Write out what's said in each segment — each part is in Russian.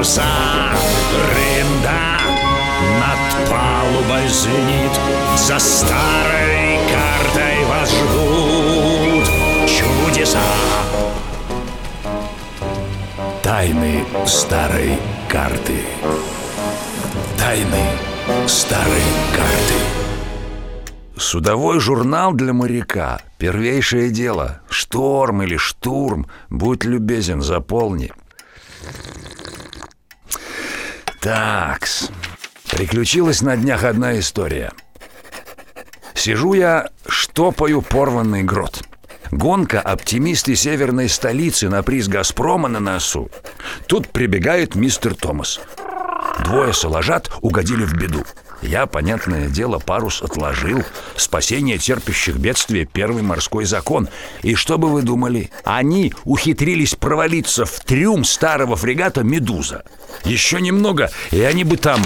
паруса Рында над палубой звенит За старой картой вас ждут чудеса. Тайны старой карты. Тайны старой карты. Судовой журнал для моряка – первейшее дело. Шторм или штурм, будь любезен, заполни. Такс. Приключилась на днях одна история. Сижу я, штопаю порванный грот. Гонка оптимисты северной столицы на приз «Газпрома» на носу. Тут прибегает мистер Томас. Двое соложат угодили в беду. Я, понятное дело, парус отложил. Спасение терпящих бедствия – первый морской закон. И что бы вы думали? Они ухитрились провалиться в трюм старого фрегата «Медуза». Еще немного, и они бы там...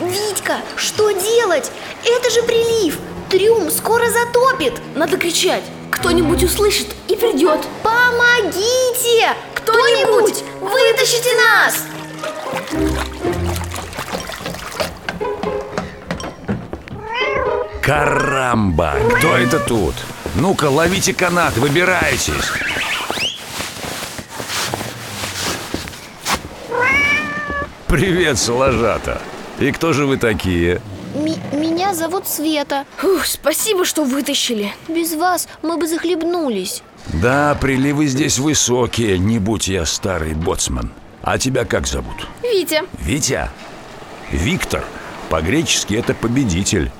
Витька, что делать? Это же прилив Трюм скоро затопит Надо кричать Кто-нибудь услышит и придет Помогите! Кто-нибудь! Вытащите нас! Карамба! Кто это тут? Ну-ка, ловите канат, выбирайтесь! Привет, Соложата! И кто же вы такие? Меня зовут Света Ух, Спасибо, что вытащили Без вас мы бы захлебнулись Да, приливы здесь высокие, не будь я старый боцман. А тебя как зовут? Витя Витя? Виктор. По-гречески это победитель.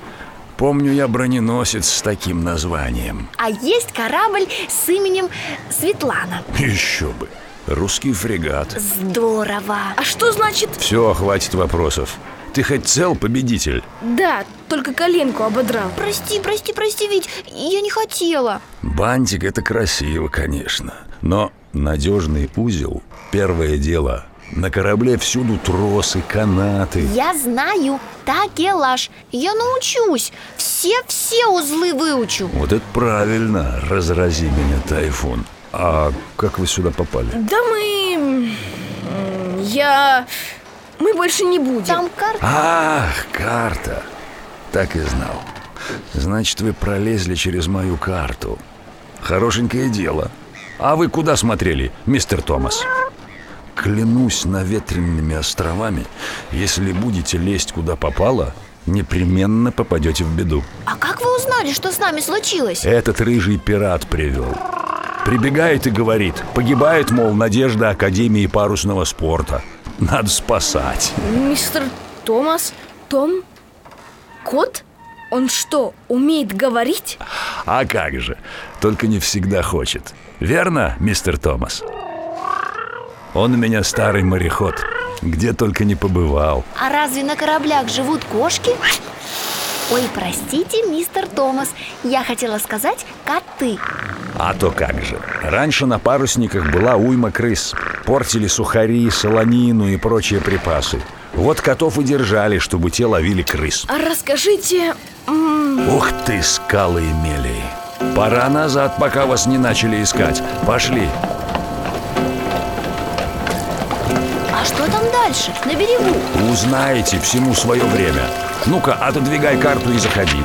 Помню я броненосец с таким названием. А есть корабль с именем Светлана Еще бы. Русский фрегат. Здорово А что значит? Все, хватит вопросов. Ты хоть цел, победитель? Да, только коленку ободрал Прости, прости, прости, Вить, я не хотела Бантик это красиво, конечно. Но надежный узел – первое дело. На корабле всюду тросы, канаты. Я знаю, такелаж Я научусь Все-все узлы выучу Вот это правильно, разрази меня, тайфун. А как вы сюда попали? Да мы... Я... Мы больше не будем Там карта Ах, карта. Так и знал. Значит, вы пролезли через мою карту. Хорошенькое дело. А вы куда смотрели, мистер Томас? Клянусь наветренными островами, если будете лезть куда попало, непременно попадете в беду. А как вы узнали, что с нами случилось? Этот рыжий пират привел. Прибегает и говорит, погибает, мол, надежда Академии парусного спорта. Надо спасать. Мистер Томас Том? Кот? Он что, умеет говорить? А как же, только не всегда хочет. Верно, мистер Томас? Он у меня старый мореход, где только не побывал. А разве на кораблях живут кошки? Ой, простите, мистер Томас Я хотела сказать коты А то как же. Раньше на парусниках была уйма крыс. Портили сухари, солонину и прочие припасы. Вот котов и держали, чтобы те ловили крыс. А расскажите... Ух ты, скалы и мели. Пора назад, пока вас не начали искать. Пошли. А что там дальше, на берегу? Узнаете всему свое время. Ну-ка, отодвигай карту и заходи.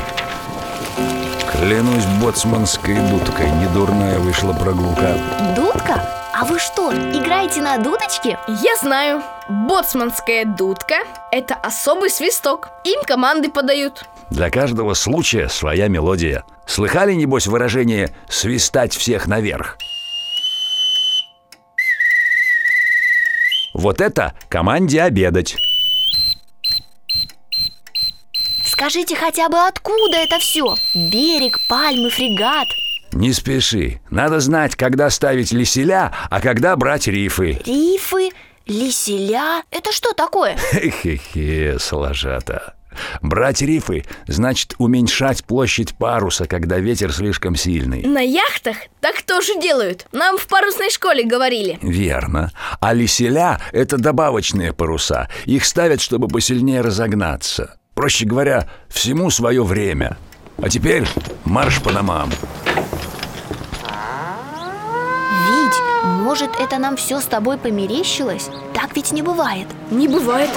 Клянусь боцманской дудкой, недурная вышла прогулка. Дудка? А вы что, играете на дудочке? Я знаю Боцманская дудка – это особый свисток Им команды подают Для каждого случая своя мелодия. Слыхали, небось, выражение «свистать всех наверх»? Вот это команде обедать. Скажите хотя бы откуда это все? Берег, пальмы, фрегат Не спеши. Надо знать, когда ставить леселя, а когда брать рифы. Рифы Лиселя? Это что такое? Хе-хе, сложата. Брать рифы значит уменьшать площадь паруса, когда ветер слишком сильный. На яхтах так тоже делают. Нам в парусной школе говорили. Верно. А лиселя – это добавочные паруса. Их ставят, чтобы посильнее разогнаться. Проще говоря, всему свое время. А теперь марш по домам. Вить, может, это нам все с тобой померещилось? Так ведь не бывает. Не бывает.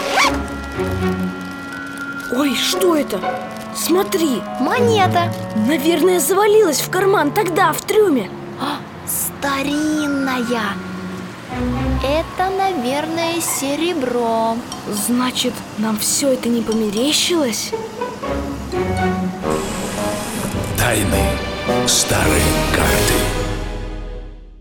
Ой, что это? Смотри, Монета наверное, завалилась в карман тогда, в трюме. старинная. Это, наверное, серебро. Значит, нам все это не померещилось? Тайны старой карты.